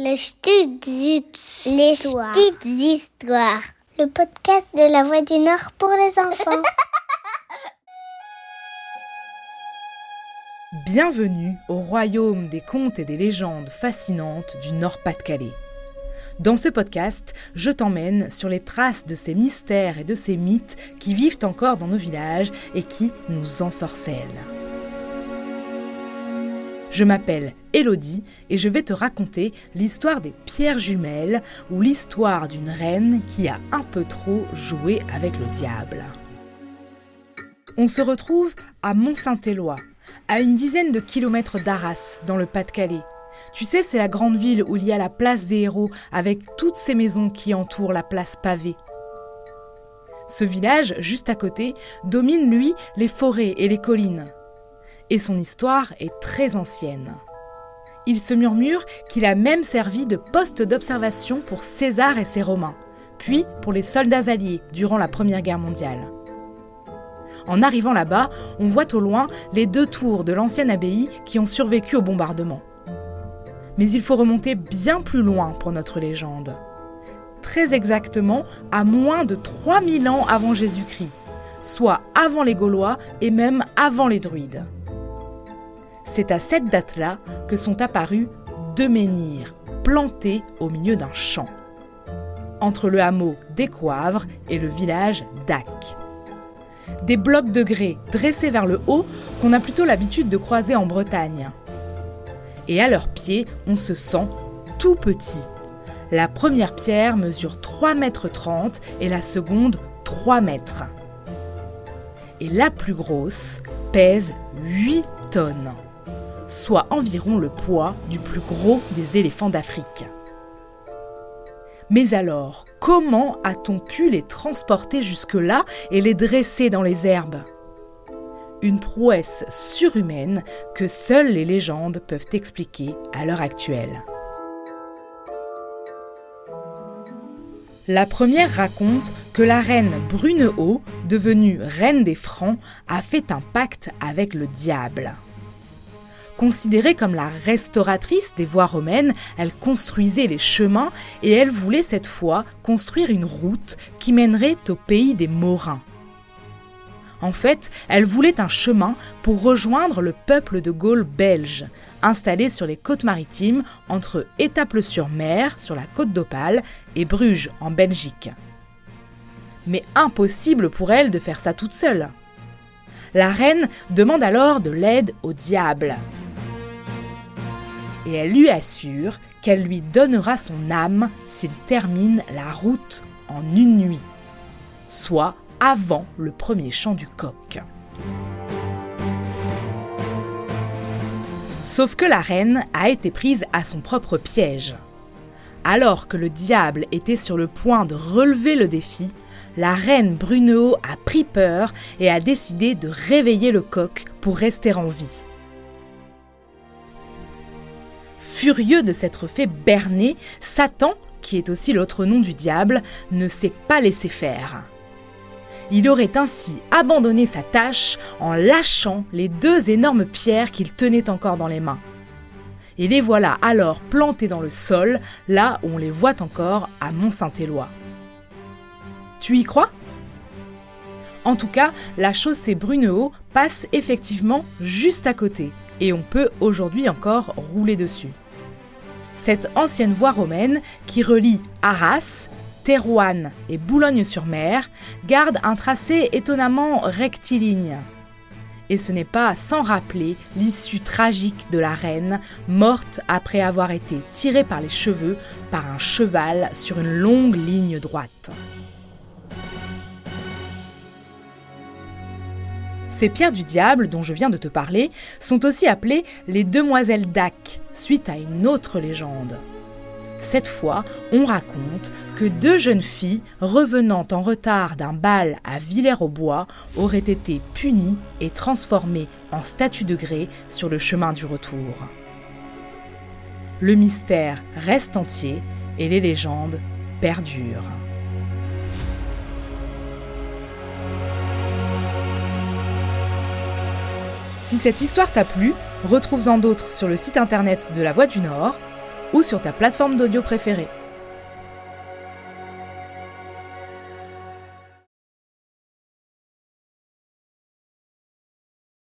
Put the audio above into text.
Les petites Les histoires. petites histoires. Le podcast de la Voix du Nord pour les enfants. Bienvenue au royaume des contes et des légendes fascinantes du Nord-Pas-de-Calais. Dans ce podcast, je t'emmène sur les traces de ces mystères et de ces mythes qui vivent encore dans nos villages et qui nous ensorcellent. Je m'appelle Elodie et je vais te raconter l'histoire des pierres jumelles ou l'histoire d'une reine qui a un peu trop joué avec le diable. On se retrouve à Mont-Saint-Éloi, à une dizaine de kilomètres d'Arras, dans le Pas-de-Calais. Tu sais, c'est la grande ville où il y a la place des héros, avec toutes ces maisons qui entourent la place pavée. Ce village, juste à côté, domine, lui, les forêts et les collines. Et son histoire est très ancienne. Il se murmure qu'il a même servi de poste d'observation pour César et ses Romains, puis pour les soldats alliés durant la Première Guerre mondiale. En arrivant là-bas, on voit au loin les deux tours de l'ancienne abbaye qui ont survécu au bombardement. Mais il faut remonter bien plus loin pour notre légende. Très exactement à moins de 3000 ans avant Jésus-Christ, soit avant les Gaulois et même avant les druides. C'est à cette date-là que sont apparus deux menhirs plantés au milieu d'un champ, entre le hameau d'Écoivre et le village d'Ac des blocs de grès dressés vers le haut qu'on a plutôt l'habitude de croiser en Bretagne. Et à leurs pieds, on se sent tout petit. La première pierre mesure 3,30 mètres et la seconde 3 mètres. Et la plus grosse pèse 8 tonnes, soit environ le poids du plus gros des éléphants d'Afrique. Mais alors, comment a-t-on pu les transporter jusque-là et les dresser dans les herbes? Une prouesse surhumaine que seules les légendes peuvent expliquer à l'heure actuelle. La première raconte que la reine Brunehaut, devenue reine des Francs, a fait un pacte avec le diable. Considérée comme la restauratrice des voies romaines, elle construisait les chemins et elle voulait cette fois construire une route qui mènerait au pays des Morins. En fait, elle voulait un chemin pour rejoindre le peuple de Gaulle belge, installé sur les côtes maritimes entre Étaples-sur-Mer, sur la côte d'Opale, et Bruges, en Belgique. Mais impossible pour elle de faire ça toute seule. La reine demande alors de l'aide au diable et elle lui assure qu'elle lui donnera son âme s'il termine la route en une nuit, soit avant le premier chant du coq. Sauf que la reine a été prise à son propre piège. Alors que le diable était sur le point de relever le défi, la reine Brunehaut a pris peur et a décidé de réveiller le coq pour rester en vie. Furieux de s'être fait berner, Satan, qui est aussi l'autre nom du diable, ne s'est pas laissé faire. Il aurait ainsi abandonné sa tâche en lâchant les deux énormes pierres qu'il tenait encore dans les mains. Et les voilà alors plantées dans le sol, là où on les voit encore à Mont-Saint-Éloi. Tu y crois? En tout cas, la chaussée Brunehaut passe effectivement juste à côté, et on peut aujourd'hui encore rouler dessus. Cette ancienne voie romaine qui relie Arras, Thérouanne et Boulogne-sur-Mer garde un tracé étonnamment rectiligne. Et ce n'est pas sans rappeler l'issue tragique de la reine, morte après avoir été tirée par les cheveux par un cheval sur une longue ligne droite. Ces pierres du diable dont je viens de te parler sont aussi appelées les demoiselles d'Ac, suite à une autre légende. Cette fois, on raconte que deux jeunes filles revenant en retard d'un bal à Villers-au-Bois auraient été punies et transformées en statues de grès sur le chemin du retour. Le mystère reste entier et les légendes perdurent. Si cette histoire t'a plu, retrouve-en d'autres sur le site internet de La Voix du Nord ou sur ta plateforme d'audio préférée.